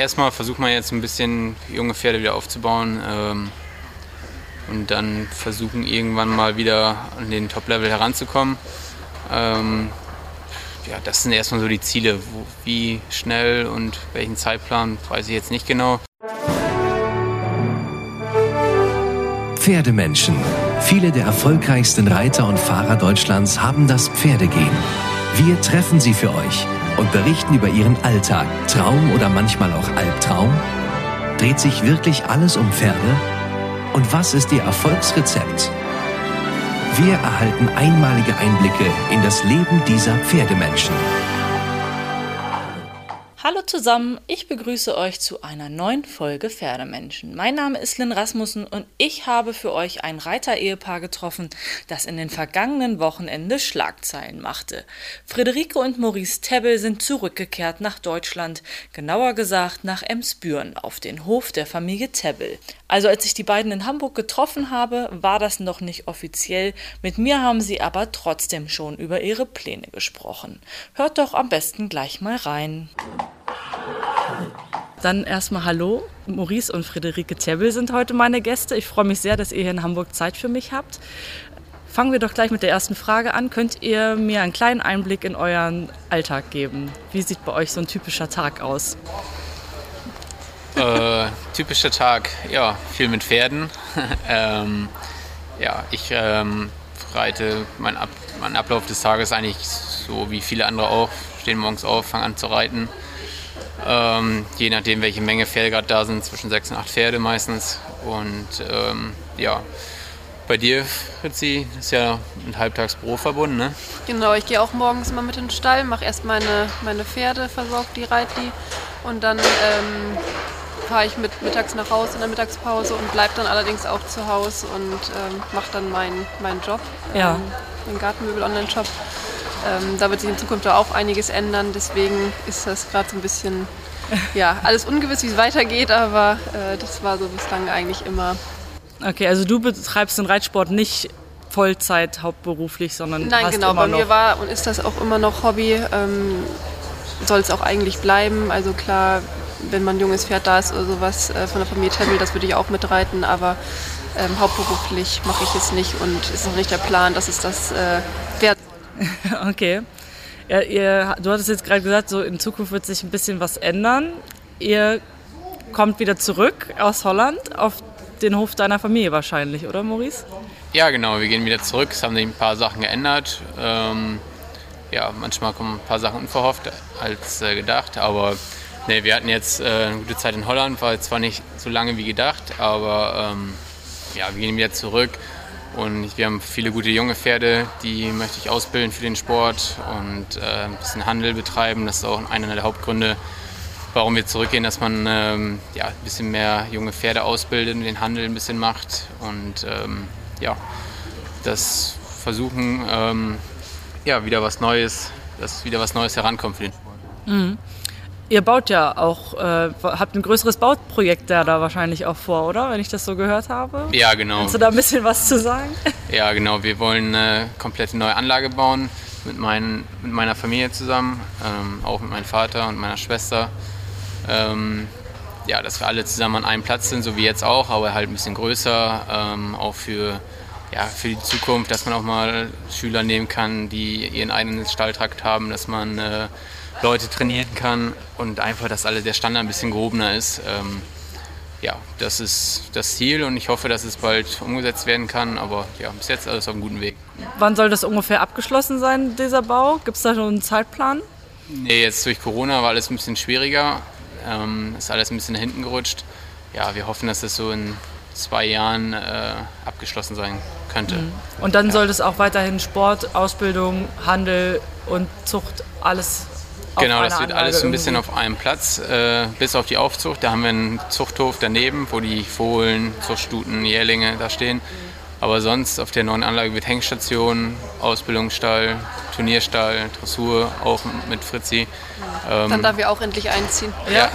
Erstmal versucht man jetzt ein bisschen junge Pferde wieder aufzubauen ähm, und dann versuchen irgendwann mal wieder an den Top-Level heranzukommen. Ähm, ja, das sind erstmal so die Ziele. Wo, wie schnell und welchen Zeitplan weiß ich jetzt nicht genau. Pferdemenschen. Viele der erfolgreichsten Reiter und Fahrer Deutschlands haben das Pferdegehen. Wir treffen sie für euch und berichten über ihren Alltag, Traum oder manchmal auch Albtraum. Dreht sich wirklich alles um Pferde? Und was ist ihr Erfolgsrezept? Wir erhalten einmalige Einblicke in das Leben dieser Pferdemenschen. Hallo zusammen, ich begrüße euch zu einer neuen Folge Pferdemenschen. Mein Name ist Lynn Rasmussen und ich habe für euch ein Reiter-Ehepaar getroffen, das in den vergangenen Wochenende Schlagzeilen machte. Friederike und Maurice Tebbel sind zurückgekehrt nach Deutschland, genauer gesagt nach Emsbüren auf den Hof der Familie Tebbel. Also als ich die beiden in Hamburg getroffen habe, war das noch nicht offiziell, mit mir haben sie aber trotzdem schon über ihre Pläne gesprochen. Hört doch am besten gleich mal rein. Dann erstmal Hallo. Maurice und Friederike Tebbel sind heute meine Gäste. Ich freue mich sehr, dass ihr hier in Hamburg Zeit für mich habt. Fangen wir doch gleich mit der ersten Frage an. Könnt ihr mir einen kleinen Einblick in euren Alltag geben? Wie sieht bei euch so ein typischer Tag aus? Äh, typischer Tag, ja, viel mit Pferden. ähm, ja, ich ähm, reite, mein, Ab mein Ablauf des Tages eigentlich so wie viele andere auch. Stehen morgens auf, fangen an zu reiten ähm, je nachdem, welche Menge Pferde gerade da sind, zwischen sechs und acht Pferde meistens. Und ähm, ja, bei dir, Fritzi, ist ja ein Halbtagsbüro verbunden, ne? Genau, ich gehe auch morgens immer mit in den Stall, mache erst meine, meine Pferde, versorge die, reite die und dann ähm, fahre ich mit mittags nach Hause in der Mittagspause und bleibe dann allerdings auch zu Hause und ähm, mache dann meinen mein Job, ja. ähm, den Gartenmöbel-Online-Shop. Ähm, da wird sich in Zukunft auch einiges ändern, deswegen ist das gerade so ein bisschen, ja, alles ungewiss, wie es weitergeht, aber äh, das war so bislang eigentlich immer. Okay, also du betreibst den Reitsport nicht Vollzeit hauptberuflich, sondern Nein, hast genau, immer bei noch mir war und ist das auch immer noch Hobby. Ähm, soll es auch eigentlich bleiben. Also klar, wenn man ein junges Pferd da ist oder sowas äh, von der Familie Temmel, das würde ich auch mitreiten, aber ähm, hauptberuflich mache ich es nicht und ist noch nicht der Plan, dass es das äh, wert Okay. Ja, ihr, du hattest jetzt gerade gesagt, so in Zukunft wird sich ein bisschen was ändern. Ihr kommt wieder zurück aus Holland auf den Hof deiner Familie wahrscheinlich, oder Maurice? Ja, genau, wir gehen wieder zurück. Es haben sich ein paar Sachen geändert. Ähm, ja, manchmal kommen ein paar Sachen unverhofft als äh, gedacht, aber nee, wir hatten jetzt äh, eine gute Zeit in Holland, war zwar nicht so lange wie gedacht, aber ähm, ja, wir gehen wieder zurück und wir haben viele gute junge Pferde, die möchte ich ausbilden für den Sport und äh, ein bisschen Handel betreiben. Das ist auch einer der Hauptgründe, warum wir zurückgehen, dass man ähm, ja, ein bisschen mehr junge Pferde ausbildet und den Handel ein bisschen macht. Und ähm, ja, das versuchen, ähm, ja, wieder was Neues, dass wieder was Neues herankommt für den Sport. Mhm. Ihr baut ja auch, äh, habt ein größeres Bauprojekt da, da wahrscheinlich auch vor, oder? Wenn ich das so gehört habe. Ja, genau. Kannst du da ein bisschen was zu sagen? Ja, genau. Wir wollen eine komplette neue Anlage bauen mit, mein, mit meiner Familie zusammen, ähm, auch mit meinem Vater und meiner Schwester. Ähm, ja, dass wir alle zusammen an einem Platz sind, so wie jetzt auch, aber halt ein bisschen größer, ähm, auch für, ja, für die Zukunft, dass man auch mal Schüler nehmen kann, die ihren eigenen Stalltrakt haben, dass man äh, Leute trainieren kann und einfach, dass alle der Standard ein bisschen gehobener ist. Ähm, ja, das ist das Ziel und ich hoffe, dass es bald umgesetzt werden kann. Aber ja, bis jetzt alles auf einem guten Weg. Wann soll das ungefähr abgeschlossen sein, dieser Bau? Gibt es da schon einen Zeitplan? Nee, jetzt durch Corona war alles ein bisschen schwieriger. Ähm, ist alles ein bisschen nach hinten gerutscht. Ja, wir hoffen, dass es so in zwei Jahren äh, abgeschlossen sein könnte. Mhm. Und dann ja. soll es auch weiterhin Sport, Ausbildung, Handel und Zucht alles Genau, das wird alles so ein bisschen auf einem Platz, äh, bis auf die Aufzucht. Da haben wir einen Zuchthof daneben, wo die Fohlen, Zuchtstuten, Jährlinge da stehen. Aber sonst auf der neuen Anlage wird Hengstation, Ausbildungsstall, Turnierstall, Dressur, auch mit Fritzi. Ähm, Dann darf wir auch endlich einziehen. Ja.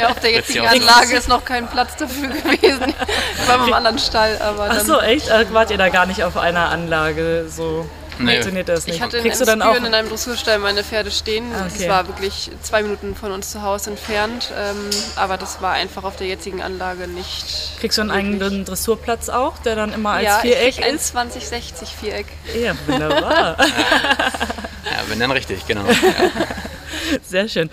ja auf der jetzigen Anlage ist noch kein Platz dafür gewesen. Ich war beim anderen Stall. Aber Ach so, echt? Äh, wart ihr da gar nicht auf einer Anlage so? Nee. Funktioniert das nicht? Ich hatte in Kriegst du dann auch Emspüren in einem Dressurstall meine Pferde stehen. Ah, Das okay. war wirklich zwei Minuten von uns zu Hause entfernt. Ähm, aber das war einfach auf der jetzigen Anlage nicht. Kriegst du einen möglich. eigenen Dressurplatz auch, der dann immer als ja, Viereck ich krieg ein ist? 2060 Viereck. Ja, wunderbar. Ja, wenn dann richtig, genau. Ja. Sehr schön.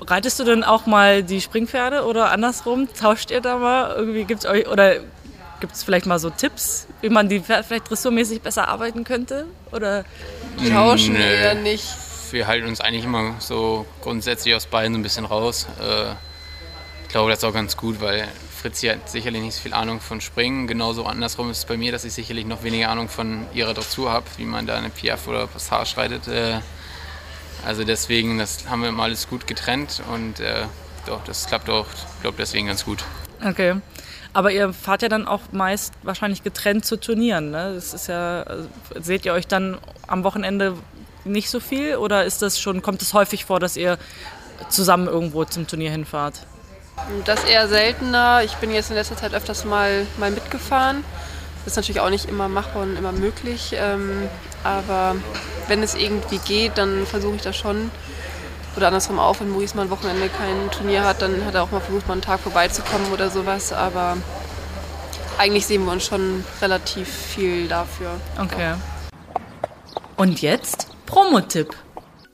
Reitest du denn auch mal die Springpferde oder andersrum? Tauscht ihr da mal? Irgendwie gibt's euch oder gibt es vielleicht mal so Tipps, wie man die vielleicht dressurmäßig besser arbeiten könnte? Oder Tauschen Nö. eher nicht. Wir halten uns eigentlich immer so grundsätzlich aus beiden so ein bisschen raus. Äh, ich glaube, das ist auch ganz gut, weil Fritzi hat sicherlich nicht so viel Ahnung von Springen. Genauso andersrum ist es bei mir, dass ich sicherlich noch weniger Ahnung von ihrer Dressur habe, wie man da eine Piaf oder Passage reitet. Äh, also deswegen, das haben wir immer alles gut getrennt und äh, doch, das klappt auch, ich glaube deswegen ganz gut. okay. Aber ihr fahrt ja dann auch meist wahrscheinlich getrennt zu Turnieren. Ne? Das ist ja, also, seht ihr euch dann am Wochenende nicht so viel oder ist das schon, kommt es häufig vor, dass ihr zusammen irgendwo zum Turnier hinfahrt? Das eher seltener. Ich bin jetzt in letzter Zeit öfters mal, mal mitgefahren. Das ist natürlich auch nicht immer machbar und immer möglich. Ähm, aber wenn es irgendwie geht, dann versuche ich das schon. Oder andersrum auch, wenn Maurice mal ein Wochenende kein Turnier hat, dann hat er auch mal versucht, mal einen Tag vorbeizukommen oder sowas. Aber eigentlich sehen wir uns schon relativ viel dafür. Okay. Und jetzt Promotipp.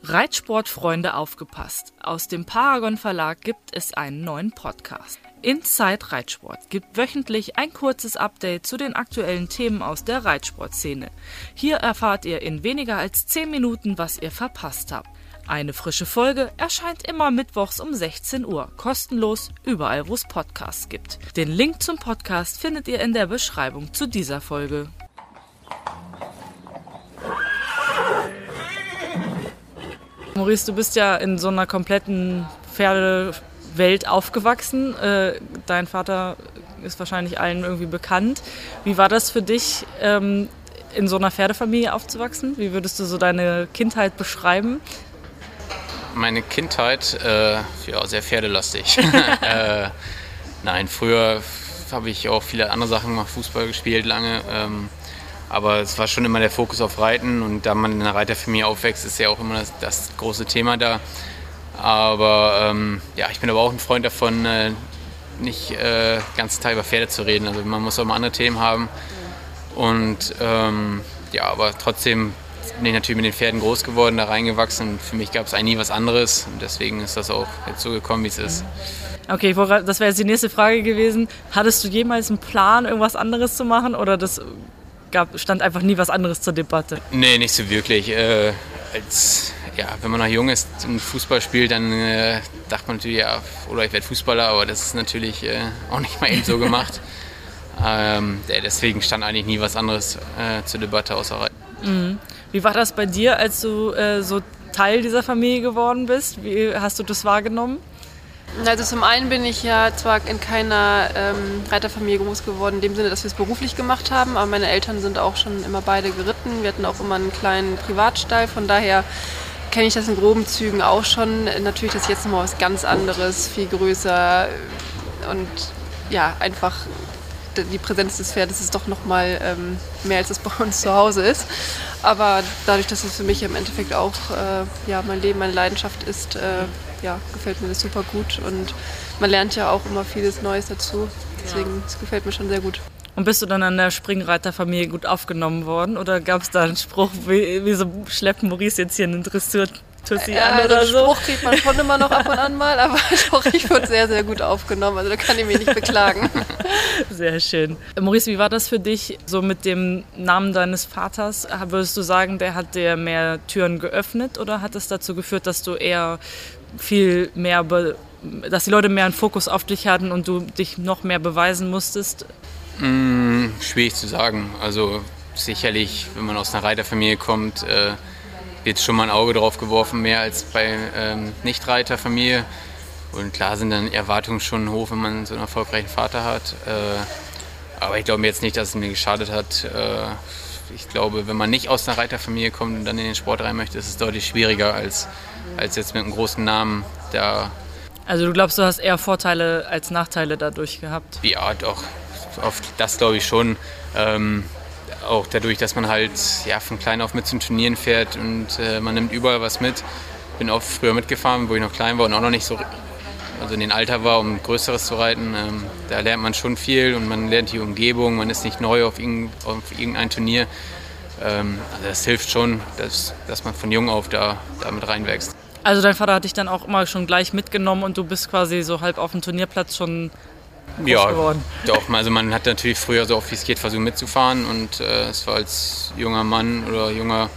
Reitsportfreunde aufgepasst. Aus dem Paragon Verlag gibt es einen neuen Podcast. Inside Reitsport gibt wöchentlich ein kurzes Update zu den aktuellen Themen aus der Reitsportszene. Hier erfahrt ihr in weniger als 10 Minuten, was ihr verpasst habt. Eine frische Folge erscheint immer mittwochs um 16 Uhr, kostenlos überall, wo es Podcasts gibt. Den Link zum Podcast findet ihr in der Beschreibung zu dieser Folge. Maurice, du bist ja in so einer kompletten Pferdewelt aufgewachsen. Äh, dein Vater ist wahrscheinlich allen irgendwie bekannt. Wie war das für dich, ähm, in so einer Pferdefamilie aufzuwachsen? Wie würdest du so deine Kindheit beschreiben? Meine Kindheit, äh, ja, sehr pferdelastig. äh, nein, früher habe ich auch viele andere Sachen gemacht, Fußball gespielt lange. Ähm, aber es war schon immer der Fokus auf Reiten und da man in einer Reiterfamilie aufwächst, ist ja auch immer das, das große Thema da. Aber ähm, ja, ich bin aber auch ein Freund davon, äh, nicht äh, den ganzen Tag über Pferde zu reden. Also man muss auch mal andere Themen haben. Und ähm, ja, aber trotzdem bin ich natürlich mit den Pferden groß geworden, da reingewachsen. Und für mich gab es eigentlich nie was anderes. Und deswegen ist das auch jetzt so gekommen, wie es ist. Okay, das wäre jetzt die nächste Frage gewesen. Hattest du jemals einen Plan, irgendwas anderes zu machen oder das gab, stand einfach nie was anderes zur Debatte? Nee, nicht so wirklich. Äh, als, ja, wenn man noch jung ist und Fußball spielt, dann äh, dachte man natürlich, ja, oder ich werde Fußballer, aber das ist natürlich äh, auch nicht mal eben so gemacht. ähm, deswegen stand eigentlich nie was anderes äh, zur Debatte außer Reiten. Wie war das bei dir, als du äh, so Teil dieser Familie geworden bist? Wie hast du das wahrgenommen? Also zum einen bin ich ja zwar in keiner ähm, Reiterfamilie groß geworden, in dem Sinne, dass wir es beruflich gemacht haben, aber meine Eltern sind auch schon immer beide geritten. Wir hatten auch immer einen kleinen Privatstall, von daher kenne ich das in groben Zügen auch schon. Natürlich ist jetzt nochmal was ganz anderes, viel größer und ja, einfach die Präsenz des Pferdes ist doch nochmal ähm, mehr, als es bei uns zu Hause ist. Aber dadurch, dass es für mich im Endeffekt auch äh, ja, mein Leben, meine Leidenschaft ist, äh, ja, gefällt mir das super gut. Und man lernt ja auch immer vieles Neues dazu. Deswegen, es gefällt mir schon sehr gut. Und bist du dann an der Springreiterfamilie gut aufgenommen worden? Oder gab es da einen Spruch, wie, wie so schleppt Maurice jetzt hier einen Dressur-Tussi Ja, an also oder so? Spruch kriegt man schon immer noch ab und an mal, aber doch, ich wurde sehr, sehr gut aufgenommen. Also da kann ich mich nicht beklagen. Sehr schön. Maurice, wie war das für dich, so mit dem Namen deines Vaters? Würdest du sagen, der hat dir mehr Türen geöffnet oder hat es dazu geführt, dass du eher viel mehr, be dass die Leute mehr einen Fokus auf dich hatten und du dich noch mehr beweisen musstest? Mm, schwierig zu sagen. Also sicherlich, wenn man aus einer Reiterfamilie kommt, äh, wird schon mal ein Auge drauf geworfen, mehr als bei ähm, Nicht-Reiterfamilie. Und klar sind dann Erwartungen schon hoch, wenn man so einen erfolgreichen Vater hat. Äh, aber ich glaube jetzt nicht, dass es mir geschadet hat. Äh, ich glaube, wenn man nicht aus einer Reiterfamilie kommt und dann in den Sport rein möchte, ist es deutlich schwieriger als, als jetzt mit einem großen Namen da Also du glaubst, du hast eher Vorteile als Nachteile dadurch gehabt? Ja, doch. Oft das glaube ich schon. Ähm, auch dadurch, dass man halt ja, von klein auf mit zu Turnieren fährt und äh, man nimmt überall was mit. Bin oft früher mitgefahren, wo ich noch klein war und auch noch nicht so, also in den Alter war, um Größeres zu reiten. Ähm, da lernt man schon viel und man lernt die Umgebung, man ist nicht neu auf, irgendein, auf irgendein Turnier. Ähm, also das hilft schon, dass, dass man von jung auf da, da mit reinwächst. Also dein Vater hat dich dann auch immer schon gleich mitgenommen und du bist quasi so halb auf dem Turnierplatz schon ja, geworden. doch. Also man hat natürlich früher so oft wie es geht versucht mitzufahren und äh, es war als junger Mann oder junger,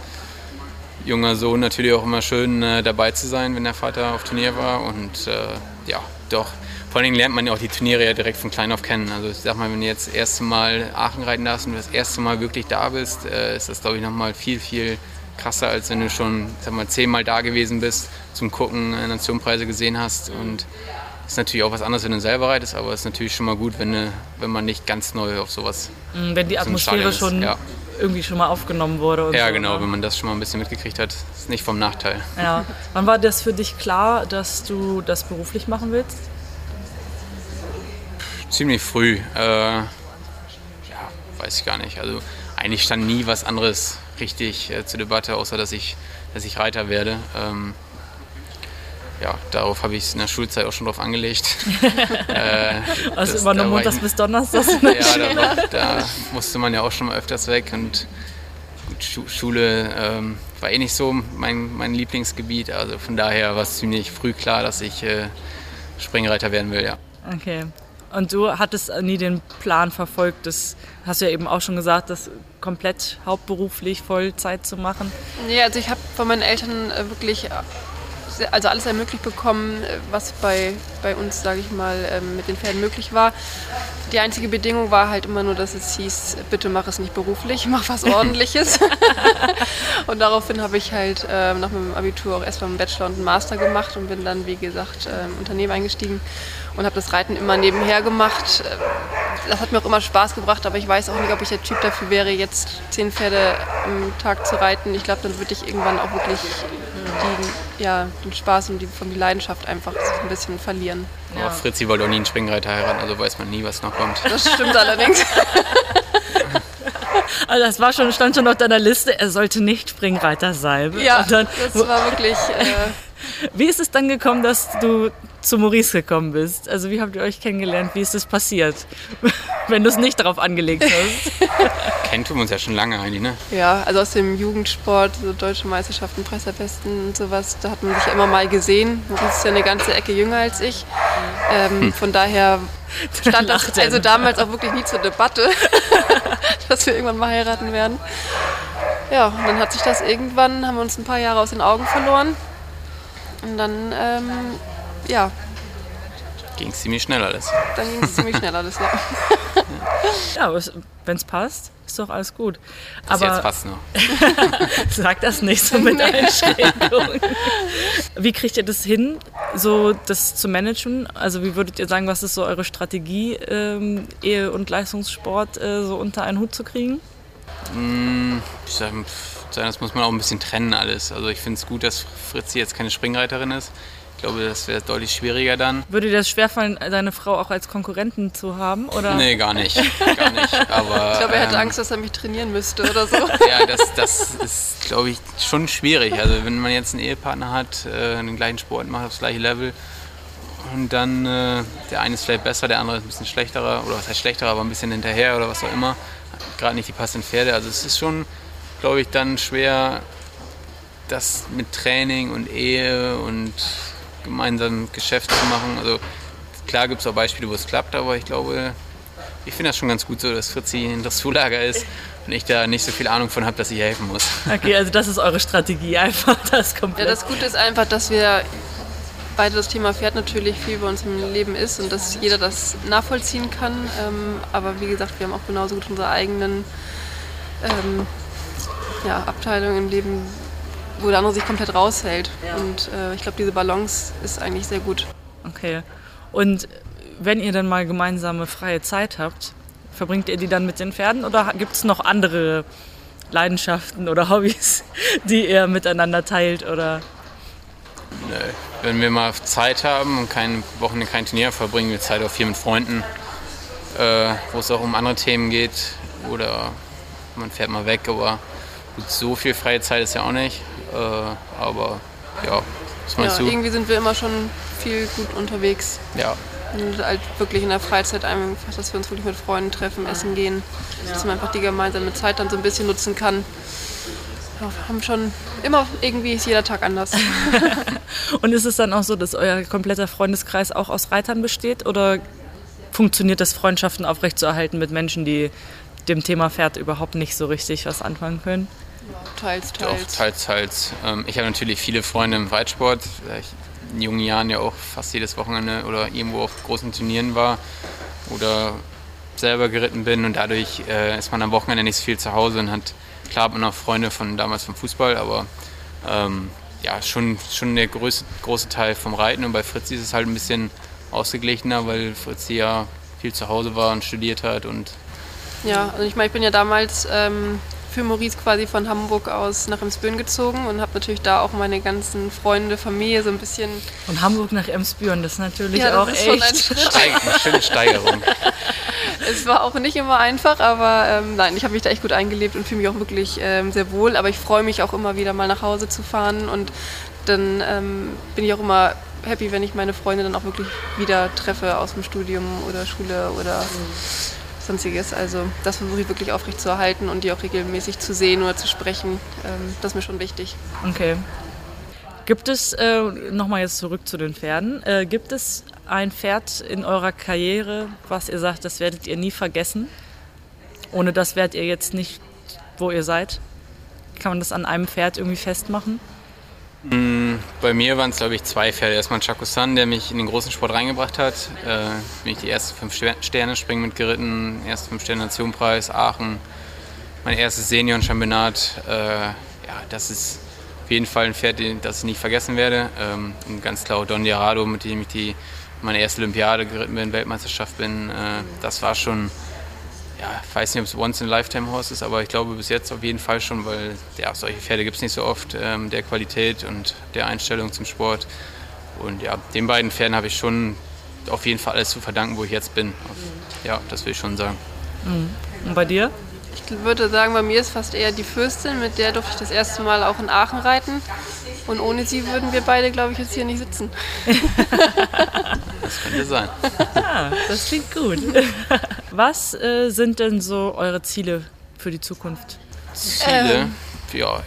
junger Sohn natürlich auch immer schön äh, dabei zu sein, wenn der Vater auf Turnier war und äh, ja, doch. Vor allen Dingen lernt man ja auch die Turniere ja direkt von klein auf kennen. Also ich sag mal, wenn du jetzt das erste Mal Aachen reiten darfst und das erste Mal wirklich da bist, äh, ist das glaube ich nochmal viel, viel krasser, als wenn du schon sag mal, zehnmal da gewesen bist, zum Gucken äh, Nationenpreise gesehen hast und ist natürlich auch was anderes, wenn du selber reitest, aber es ist natürlich schon mal gut, wenn, du, wenn man nicht ganz neu auf sowas. Mhm, wenn die Atmosphäre schon ja. irgendwie schon mal aufgenommen wurde. Ja, so, genau, ne? wenn man das schon mal ein bisschen mitgekriegt hat, ist nicht vom Nachteil. Ja. Wann war das für dich klar, dass du das beruflich machen willst? Ziemlich früh. Äh, ja, weiß ich gar nicht. Also eigentlich stand nie was anderes richtig äh, zur Debatte, außer dass ich, dass ich Reiter werde. Ähm, ja, darauf habe ich es in der Schulzeit auch schon drauf angelegt. äh, Also das- immer nur montags bis donnerstags der Ja, da, war, da musste man ja auch schon mal öfters weg und gut, Schu Schule ähm, war eh nicht so mein, mein Lieblingsgebiet. Also von daher war es ziemlich früh klar, dass ich äh, Springreiter werden will, ja. Okay. Und du hattest nie den Plan verfolgt, das hast du ja eben auch schon gesagt, das komplett hauptberuflich Vollzeit zu machen. Nee, also ich habe von meinen Eltern äh, wirklich also alles ermöglicht bekommen, äh, was bei, bei uns, sage ich mal, ähm, mit den Pferden möglich war. Die einzige Bedingung war halt immer nur, dass es hieß, bitte mach es nicht beruflich, mach was Ordentliches. und daraufhin habe ich halt äh, nach meinem Abitur auch erstmal einen Bachelor und einen Master gemacht und bin dann, wie gesagt, äh, im Unternehmen eingestiegen und habe das Reiten immer nebenher gemacht. Äh, Das hat mir auch immer Spaß gebracht, aber ich weiß auch nicht, ob ich der Typ dafür wäre, jetzt zehn Pferde am Tag zu reiten. Ich glaube, dann würde ich irgendwann auch wirklich die, ja, den Spaß und die, von die Leidenschaft einfach so ein bisschen verlieren. Aber Fritzi wollte auch nie einen Springreiter heiraten, also weiß man nie, was noch kommt. Das stimmt allerdings. Also das war schon, stand schon auf deiner Liste, er sollte nicht Springreiter sein. Ja, dann, das war wirklich. Äh, wie ist es dann gekommen, dass du zu Maurice gekommen bist? Also wie habt ihr euch kennengelernt? Wie ist das passiert? Wenn du es nicht darauf angelegt hast. Kennen tun wir uns ja schon lange eigentlich, ne? ja, also aus dem Jugendsport, so deutsche Meisterschaften, Presserbesten und sowas, da hat man sich ja immer mal gesehen. Maurice ist ja eine ganze Ecke jünger als ich. Ähm, Von daher stand das also damals auch wirklich nie zur Debatte, dass wir irgendwann mal heiraten werden. Ja, und dann hat sich das irgendwann, haben wir uns ein paar Jahre aus den Augen verloren. Und dann, ähm, ja, Ging es ziemlich schnell alles. dann ging es ziemlich schnell alles. Ja. Ja, wenn es passt, ist doch alles gut. Bis Aber jetzt passt noch. Sag das nicht so mit Einschränkungen. Wie kriegt ihr das hin, so das zu managen? Also wie würdet ihr sagen, was ist so eure Strategie, ähm, Ehe und Leistungssport äh, so unter einen Hut zu kriegen? Ich sag, das muss man auch ein bisschen trennen alles. Also ich finde es gut, dass Fritzi jetzt keine Springreiterin ist. Ich glaube, das wäre deutlich schwieriger dann. Würde dir das schwerfallen, deine Frau auch als Konkurrenten zu haben? Oder? Nee, gar nicht. Gar nicht. Aber, Ich glaube, er hätte ähm, Angst, dass er mich trainieren müsste oder so. Ja, das, das ist, glaube ich, schon schwierig. Also wenn man jetzt einen Ehepartner hat, äh, den gleichen Sport macht, aufs gleiche Level und dann äh, der eine ist vielleicht besser, der andere ist ein bisschen schlechterer oder was heißt schlechterer, aber ein bisschen hinterher oder was auch immer. Gerade nicht die passenden Pferde. Also es ist schon, glaube ich, dann schwer, das mit Training und Ehe und gemeinsam Geschäft zu machen. Also klar gibt es auch Beispiele, wo es klappt, aber ich glaube, ich finde das schon ganz gut so, dass Fritzi ein Dressurlager ist und ich da nicht so viel Ahnung von habe, dass ich ihr helfen muss. Okay, also das ist eure Strategie, einfach das Ja, komplett. das Gute ist einfach, dass wir beide das Thema Pferd natürlich viel bei uns im Leben ist und dass jeder das nachvollziehen kann. Ähm, aber wie gesagt, wir haben auch genauso gut unsere eigenen ähm, ja, Abteilungen im Leben, wo der andere sich komplett raushält. Und äh, ich glaube, diese Balance ist eigentlich sehr gut. Okay. Und wenn ihr dann mal gemeinsame freie Zeit habt, verbringt ihr die dann mit den Pferden oder gibt es noch andere Leidenschaften oder Hobbys, die ihr miteinander teilt? Oder Nö. Wenn wir mal Zeit haben und kein Wochenende kein Turnier, verbringen wir Zeit auch viel mit Freunden, äh, wo es auch um andere Themen geht oder man fährt mal weg, aber gut, so viel freie Zeit ist ja auch nicht. Äh, aber ja, was meinst ja, du? Irgendwie sind wir immer schon viel gut unterwegs. Ja. Und halt wirklich in der Freizeit einfach, dass wir uns wirklich mit Freunden treffen, essen gehen, ja. dass man einfach die gemeinsame Zeit dann so ein bisschen nutzen kann. Ja, wir haben schon immer irgendwie ist jeder Tag anders. Und ist es dann auch so, dass euer kompletter Freundeskreis auch aus Reitern besteht oder funktioniert das, Freundschaften aufrechtzuerhalten mit Menschen, die dem Thema Pferd überhaupt nicht so richtig was anfangen können? Teils, teils. Doch, teils, teils. Ähm, ich habe natürlich viele Freunde im Reitsport. Ich in jungen Jahren ja auch fast jedes Wochenende oder irgendwo auf großen Turnieren war oder selber geritten bin und dadurch äh, ist man am Wochenende nicht so viel zu Hause und hat, klar hat man auch Freunde von damals vom Fußball, aber ähm, ja, schon, schon der größte, große Teil vom Reiten und bei Fritzi ist es halt ein bisschen ausgeglichener, weil Fritzi ja viel zu Hause war und studiert hat und ja, also ich meine, ich bin ja damals ähm, für Maurice quasi von Hamburg aus nach Emsbüren gezogen und habe natürlich da auch meine ganzen Freunde, Familie so ein bisschen. Von Hamburg nach Emsbüren, das ist natürlich ja, das auch ist echt schon eine schöne Steigerung. es war auch nicht immer einfach, aber ähm, nein, ich habe mich da echt gut eingelebt und fühle mich auch wirklich ähm, sehr wohl. Aber ich freue mich auch immer wieder mal nach Hause zu fahren und dann ähm, bin ich auch immer happy, wenn ich meine Freunde dann auch wirklich wieder treffe aus dem Studium oder Schule oder. Sonstiges. Also das versuche ich wirklich aufrecht zu erhalten und die auch regelmäßig zu sehen oder zu sprechen. Ähm, das ist mir schon wichtig. Okay. Gibt es, äh, nochmal jetzt zurück zu den Pferden, äh, gibt es ein Pferd in eurer Karriere, was ihr sagt, das werdet ihr nie vergessen? Ohne das werdet ihr jetzt nicht, wo ihr seid? Kann man das an einem Pferd irgendwie festmachen? Mm, bei mir waren es, glaube ich, zwei Pferde. Erstmal Chakusan, der mich in den großen Sport reingebracht hat. Äh, bin ich die ersten fünf Sterne springen mitgeritten, erste fünf Sterne Nationenpreis, Aachen, mein erstes Senioren-Championat. Äh, ja, das ist auf jeden Fall ein Pferd, das ich nicht vergessen werde. Ähm, und ganz klar Don Diarado, mit dem ich die meine erste Olympiade geritten bin, Weltmeisterschaft bin. Äh, das war schon ja, ich weiß nicht, ob es Once in a Lifetime Horse ist, aber ich glaube bis jetzt auf jeden Fall schon, weil ja, solche Pferde gibt es nicht so oft, ähm, der Qualität und der Einstellung zum Sport. Und ja, den beiden Pferden habe ich schon auf jeden Fall alles zu verdanken, wo ich jetzt bin. Ja, das will ich schon sagen. Mhm. Und bei dir? Ich würde sagen, bei mir ist fast eher die Fürstin, mit der durfte ich das erste Mal auch in Aachen reiten. Und ohne sie würden wir beide, glaube ich, jetzt hier nicht sitzen. das könnte sein. Ah, das klingt gut. Was äh, sind denn so eure Ziele für die Zukunft? Ziele? Ähm. Ja,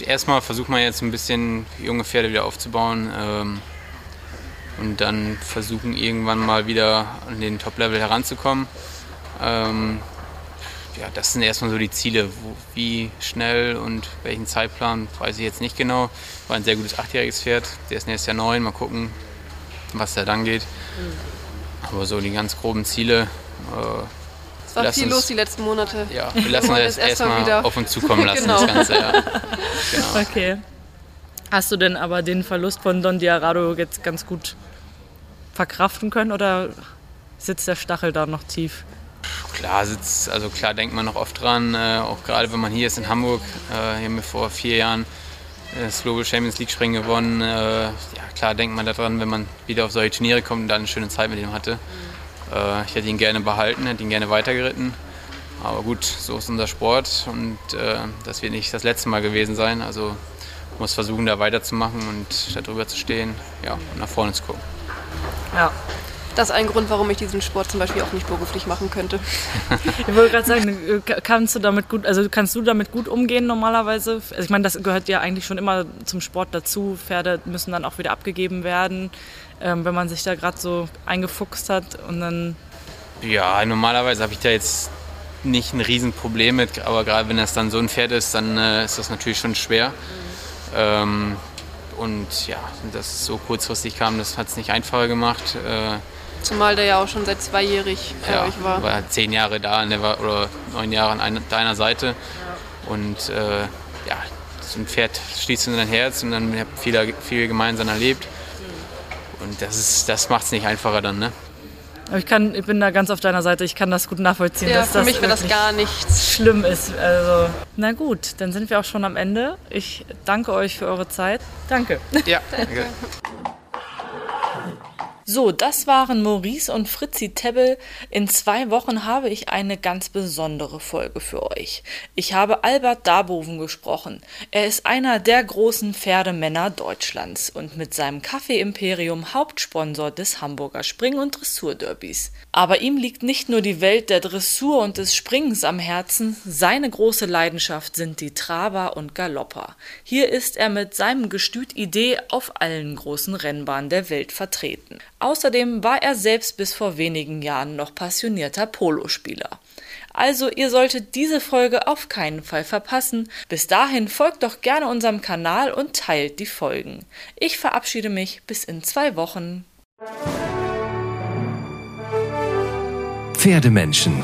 erstmal versucht man jetzt ein bisschen junge Pferde wieder aufzubauen. Ähm, und dann versuchen irgendwann mal wieder an den Top-Level heranzukommen. Ähm, ja, das sind erstmal so die Ziele. Wo, wie schnell und welchen Zeitplan, weiß ich jetzt nicht genau. War ein sehr gutes achtjähriges Pferd. Der ist nächstes Jahr neun. Mal gucken, was da dann geht. Mhm. Aber so die ganz groben Ziele. Äh, es war viel uns, los die letzten Monate. Ja, wir lassen das erstmal erst auf uns zukommen lassen, genau. das Ganze. Ja. Genau. Okay. Hast du denn aber den Verlust von Don Diarado jetzt ganz gut verkraften können oder sitzt der Stachel da noch tief? Klar sitzt, also klar denkt man noch oft dran, äh, auch gerade wenn man hier ist in Hamburg. Äh, hier haben wir vor vier Jahren das Global Champions League Springen gewonnen. Äh, ja, klar denkt man daran, wenn man wieder auf solche Turniere kommt und da eine schöne Zeit mit ihm hatte. Äh, ich hätte ihn gerne behalten, hätte ihn gerne weitergeritten. Aber gut, so ist unser Sport und äh, das wird nicht das letzte Mal gewesen sein. Also muss versuchen, da weiterzumachen und da drüber zu stehen ja, und nach vorne zu gucken. Ja, das ist ein Grund, warum ich diesen Sport zum Beispiel auch nicht beruflich machen könnte. ich wollte gerade sagen, kannst du damit gut, also kannst du damit gut umgehen normalerweise? Also ich meine, das gehört ja eigentlich schon immer zum Sport dazu. Pferde müssen dann auch wieder abgegeben werden, ähm, wenn man sich da gerade so eingefuchst hat und dann. Ja, normalerweise habe ich da jetzt nicht ein Riesenproblem mit, aber gerade wenn das dann so ein Pferd ist, dann äh, ist das natürlich schon schwer. Mhm. Ähm, und ja, dass es so kurzfristig kam, das hat es nicht einfacher gemacht. Äh, Zumal der ja auch schon seit zweijährig ja, euch war. war zehn Jahre da der war, oder neun Jahre an einer, deiner Seite. Ja. Und äh, ja, so ein Pferd schließt in dein Herz und dann habt viel, viel gemeinsam erlebt. Und das, ist, das macht es nicht einfacher dann, ne? Aber ich, kann, ich bin da ganz auf deiner Seite, ich kann das gut nachvollziehen. Ja, dass für das mich wäre das gar nichts. Schlimm ist. Also, na gut, dann sind wir auch schon am Ende. Ich danke euch für eure Zeit. Danke. Ja, danke. So, das waren Maurice und Fritzi Tebbel. In zwei Wochen habe ich eine ganz besondere Folge für euch. Ich habe Albert Darboven gesprochen. Er ist einer der großen Pferdemänner Deutschlands und mit seinem Kaffee-Imperium Hauptsponsor des Hamburger Spring- und Dressurderbys. Aber ihm liegt nicht nur die Welt der Dressur und des Springens am Herzen, seine große Leidenschaft sind die Traber und Galopper. Hier ist er mit seinem Gestüt Idee auf allen großen Rennbahnen der Welt vertreten. Außerdem war er selbst bis vor wenigen Jahren noch passionierter Polospieler. Also ihr solltet diese Folge auf keinen Fall verpassen. Bis dahin folgt doch gerne unserem Kanal und teilt die Folgen. Ich verabschiede mich bis in zwei Wochen. Pferdemenschen